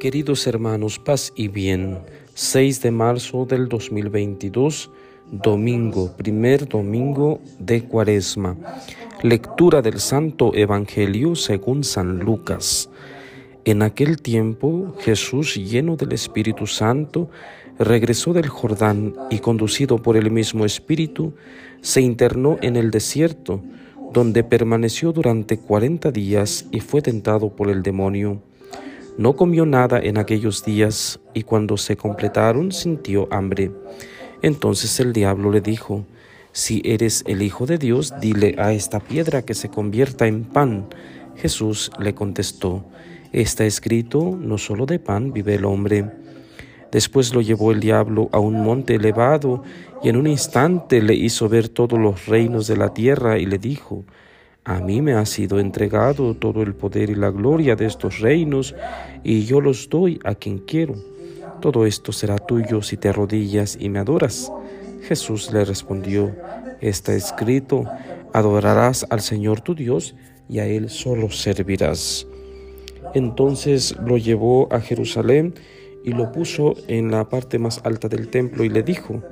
Queridos hermanos, paz y bien. 6 de marzo del 2022, domingo, primer domingo de Cuaresma. Lectura del Santo Evangelio según San Lucas. En aquel tiempo Jesús, lleno del Espíritu Santo, regresó del Jordán y conducido por el mismo Espíritu, se internó en el desierto, donde permaneció durante cuarenta días y fue tentado por el demonio. No comió nada en aquellos días y cuando se completaron sintió hambre. Entonces el diablo le dijo, Si eres el Hijo de Dios, dile a esta piedra que se convierta en pan. Jesús le contestó, Está escrito, no solo de pan vive el hombre. Después lo llevó el diablo a un monte elevado y en un instante le hizo ver todos los reinos de la tierra y le dijo, a mí me ha sido entregado todo el poder y la gloria de estos reinos, y yo los doy a quien quiero. Todo esto será tuyo si te arrodillas y me adoras. Jesús le respondió, está escrito, adorarás al Señor tu Dios y a Él solo servirás. Entonces lo llevó a Jerusalén y lo puso en la parte más alta del templo y le dijo,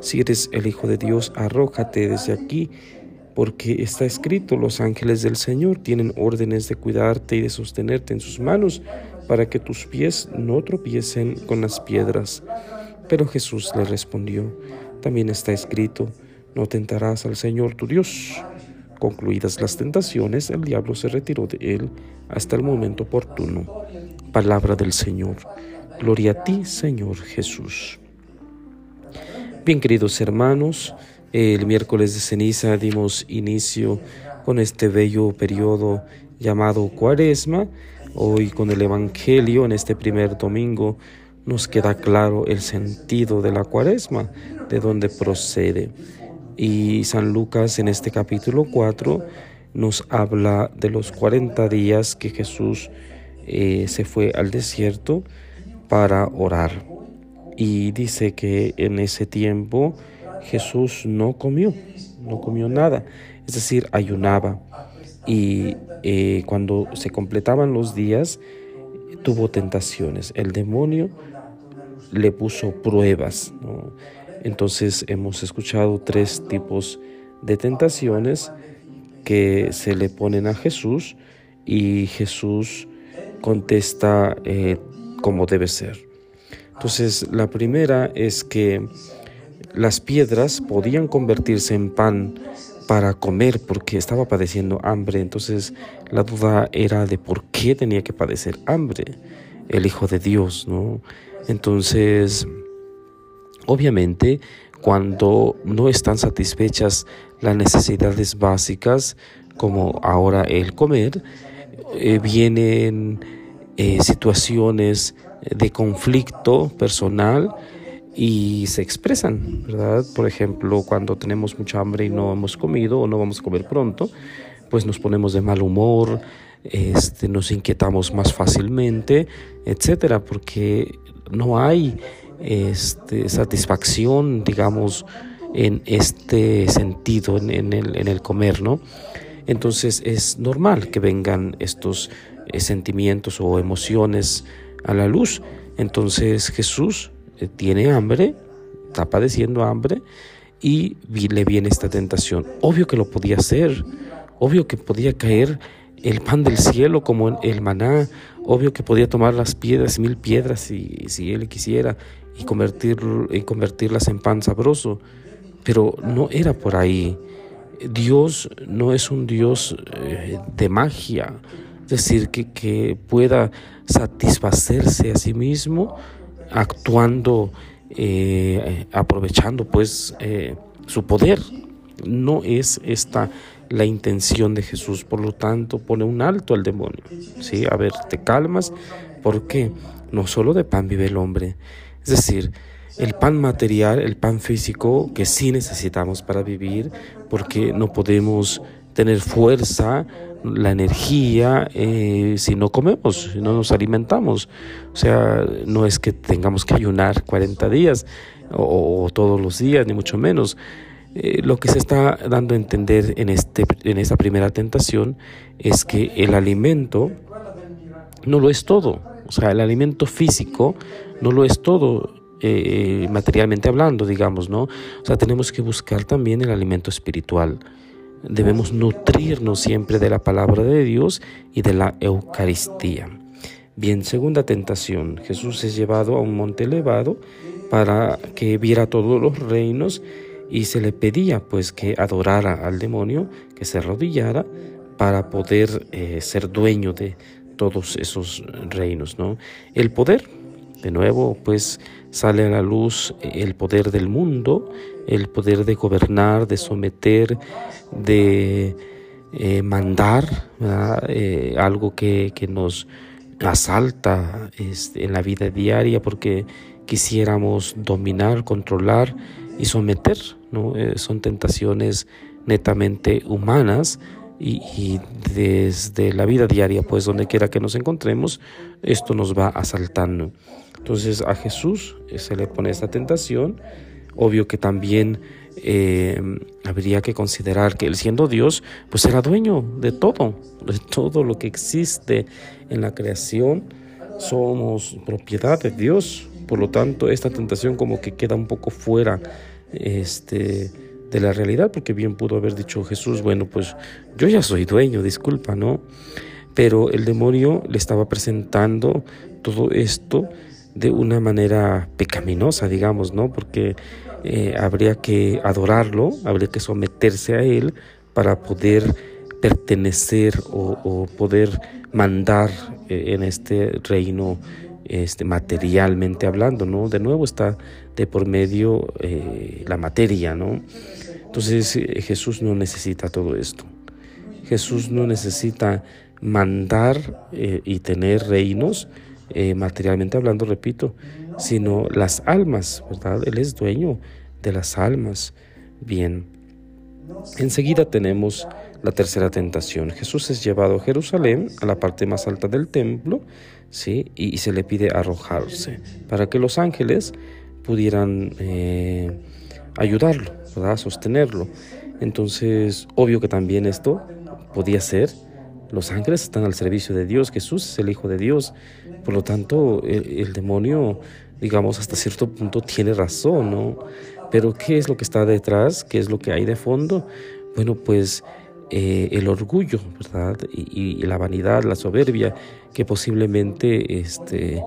si eres el Hijo de Dios, arrójate desde aquí porque está escrito, los ángeles del Señor tienen órdenes de cuidarte y de sostenerte en sus manos para que tus pies no tropiecen con las piedras. Pero Jesús le respondió, también está escrito, no tentarás al Señor tu Dios. Concluidas las tentaciones, el diablo se retiró de él hasta el momento oportuno. Palabra del Señor. Gloria a ti, Señor Jesús. Bien, queridos hermanos, el miércoles de ceniza dimos inicio con este bello periodo llamado Cuaresma. Hoy con el Evangelio, en este primer domingo, nos queda claro el sentido de la Cuaresma, de dónde procede. Y San Lucas en este capítulo 4 nos habla de los 40 días que Jesús eh, se fue al desierto para orar. Y dice que en ese tiempo Jesús no comió, no comió nada, es decir, ayunaba. Y eh, cuando se completaban los días, tuvo tentaciones. El demonio le puso pruebas. Entonces hemos escuchado tres tipos de tentaciones que se le ponen a Jesús y Jesús contesta eh, como debe ser. Entonces la primera es que las piedras podían convertirse en pan para comer porque estaba padeciendo hambre. Entonces la duda era de por qué tenía que padecer hambre el Hijo de Dios, ¿no? Entonces, obviamente, cuando no están satisfechas las necesidades básicas, como ahora el comer, eh, vienen eh, situaciones de conflicto personal y se expresan, ¿verdad? Por ejemplo, cuando tenemos mucha hambre y no hemos comido o no vamos a comer pronto, pues nos ponemos de mal humor, este, nos inquietamos más fácilmente, etcétera, porque no hay este, satisfacción, digamos, en este sentido, en, el, comer, ¿no? Entonces es normal que vengan estos eh, sentimientos o emociones a la luz. Entonces Jesús tiene hambre, está padeciendo hambre y le viene esta tentación. Obvio que lo podía hacer, obvio que podía caer el pan del cielo como el maná, obvio que podía tomar las piedras, mil piedras si, si él quisiera y, convertir, y convertirlas en pan sabroso, pero no era por ahí. Dios no es un Dios eh, de magia, es decir, que, que pueda satisfacerse a sí mismo actuando, eh, aprovechando pues eh, su poder. No es esta la intención de Jesús, por lo tanto pone un alto al demonio. ¿sí? A ver, te calmas, porque no solo de pan vive el hombre, es decir, el pan material, el pan físico que sí necesitamos para vivir, porque no podemos tener fuerza, la energía eh, si no comemos, si no nos alimentamos. O sea, no es que tengamos que ayunar 40 días o, todos los días, ni mucho menos. Eh, lo que se está dando a entender en, este, en esta primera tentación es que el alimento no lo es todo. O sea, el alimento físico no lo es todo eh, materialmente hablando, digamos, ¿no? O sea, tenemos que buscar también el alimento espiritual. Debemos nutrirnos siempre de la palabra de Dios y de la Eucaristía. Bien, segunda tentación. Jesús es llevado a un monte elevado para que viera todos los reinos y se le pedía pues que adorara al demonio, que se arrodillara para poder eh, ser dueño de todos esos reinos, ¿no? El poder, de nuevo, pues sale a la luz el poder del mundo, el poder de gobernar, de someter, de eh, mandar, eh, algo que, que, nos asalta este, en la vida diaria porque quisiéramos dominar, controlar y someter. ¿no? Eh, son tentaciones netamente humanas y, desde la vida diaria, pues donde quiera que nos encontremos, esto nos va asaltando. Entonces a Jesús se le pone esta tentación. Obvio que también eh, habría que considerar que él siendo Dios, pues era dueño de todo, de todo lo que existe en la creación. Somos propiedad de Dios. Por lo tanto, esta tentación como que queda un poco fuera este, de la realidad, porque bien pudo haber dicho Jesús, bueno, pues yo ya soy dueño, disculpa, ¿no? Pero el demonio le estaba presentando todo esto de una manera pecaminosa, digamos, ¿no? Porque eh, habría que adorarlo, habría que someterse a él para poder pertenecer o, poder mandar eh, en este reino este, materialmente hablando, ¿no? De nuevo está de por medio eh, la materia, ¿no? Entonces Jesús no necesita todo esto. Jesús no necesita mandar y tener reinos, materialmente hablando, repito, sino las almas, ¿verdad? Él es dueño de las almas. Bien, enseguida tenemos la tercera tentación. Jesús es llevado a Jerusalén, a la parte más alta del templo, ¿sí? y, se le pide arrojarse para que los ángeles pudieran eh, ayudarlo, ¿verdad? sostenerlo. Entonces, obvio que también esto podía ser. Los ángeles están al servicio de Dios, Jesús es el Hijo de Dios. Por lo tanto, el, demonio, digamos, hasta cierto punto tiene razón, ¿no? Pero ¿qué es lo que está detrás? ¿Qué es lo que hay de fondo? Bueno, pues eh, el orgullo, ¿verdad? Y, y, la vanidad, la soberbia, que posiblemente este,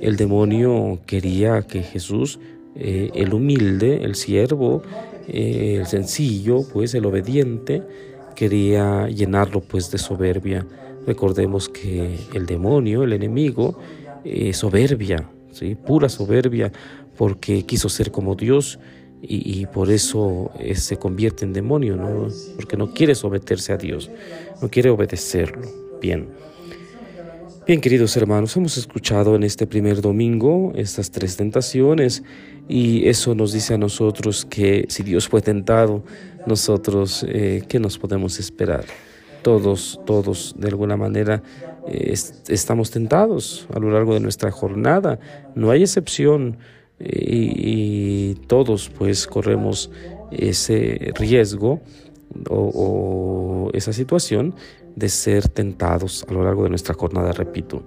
el demonio quería que Jesús, eh, el humilde, el siervo, eh, el sencillo, pues el obediente, quería llenarlo pues de soberbia. Recordemos que el demonio, el enemigo, es soberbia, ¿sí? pura soberbia, porque quiso ser como Dios y, por eso eh, se convierte en demonio, ¿no? porque no quiere someterse a Dios, no quiere obedecerlo. Bien. Bien, queridos hermanos, hemos escuchado en este primer domingo estas tres tentaciones y eso nos dice a nosotros que si Dios fue tentado, nosotros, eh, ¿qué nos podemos esperar? Todos, todos, de alguna manera, eh, estamos tentados a lo largo de nuestra jornada. No hay excepción y, todos, pues, corremos ese riesgo o esa situación de ser tentados a lo largo de nuestra jornada, repito.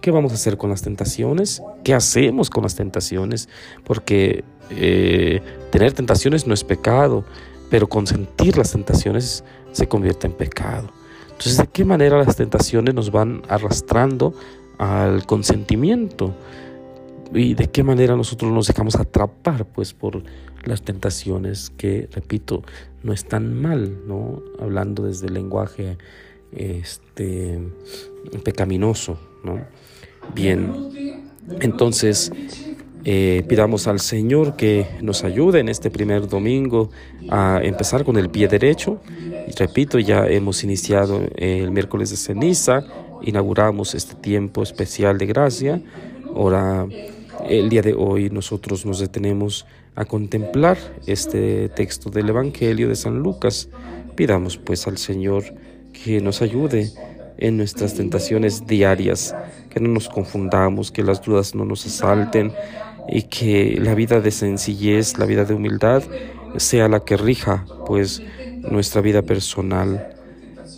¿Qué vamos a hacer con las tentaciones? ¿Qué hacemos con las tentaciones? Porque eh, tener tentaciones no es pecado, pero consentir las tentaciones se convierte en pecado. Entonces, ¿de qué manera las tentaciones nos van arrastrando al consentimiento? ¿Y de qué manera nosotros nos dejamos atrapar pues por las tentaciones que, repito, no están mal, ¿no? Hablando desde el lenguaje este, pecaminoso. ¿no? Bien, entonces eh, pidamos al Señor que nos ayude en este primer domingo a empezar con el pie derecho. Y repito, ya hemos iniciado el miércoles de ceniza, inauguramos este tiempo especial de gracia. Ahora, el día de hoy nosotros nos detenemos a contemplar este texto del Evangelio de San Lucas. Pidamos pues al Señor que nos ayude en nuestras tentaciones diarias, que no nos confundamos, que las dudas no nos asalten y que la vida de sencillez, la vida de humildad sea la que rija pues nuestra vida personal.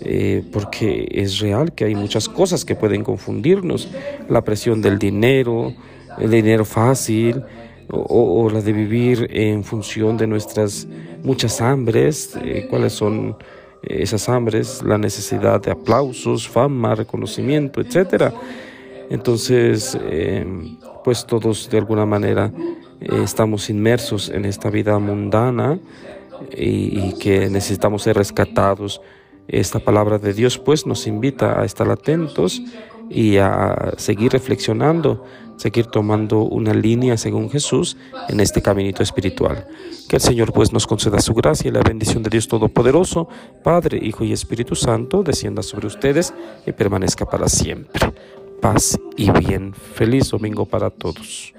eh, porque es real que hay muchas cosas que pueden confundirnos, la presión del dinero, el dinero fácil, o, la de vivir en función de nuestras muchas hambres, eh, cuáles son esas hambres, la necesidad de aplausos, fama, reconocimiento, etcétera. Entonces, pues todos de alguna manera estamos inmersos en esta vida mundana y, que necesitamos ser rescatados. Esta palabra de Dios pues nos invita a estar atentos y a seguir reflexionando, seguir tomando una línea según Jesús en este caminito espiritual. Que el Señor pues nos conceda su gracia y la bendición de Dios Todopoderoso, Padre, Hijo y Espíritu Santo, descienda sobre ustedes y permanezca para siempre. Paz y bien. Feliz domingo para todos.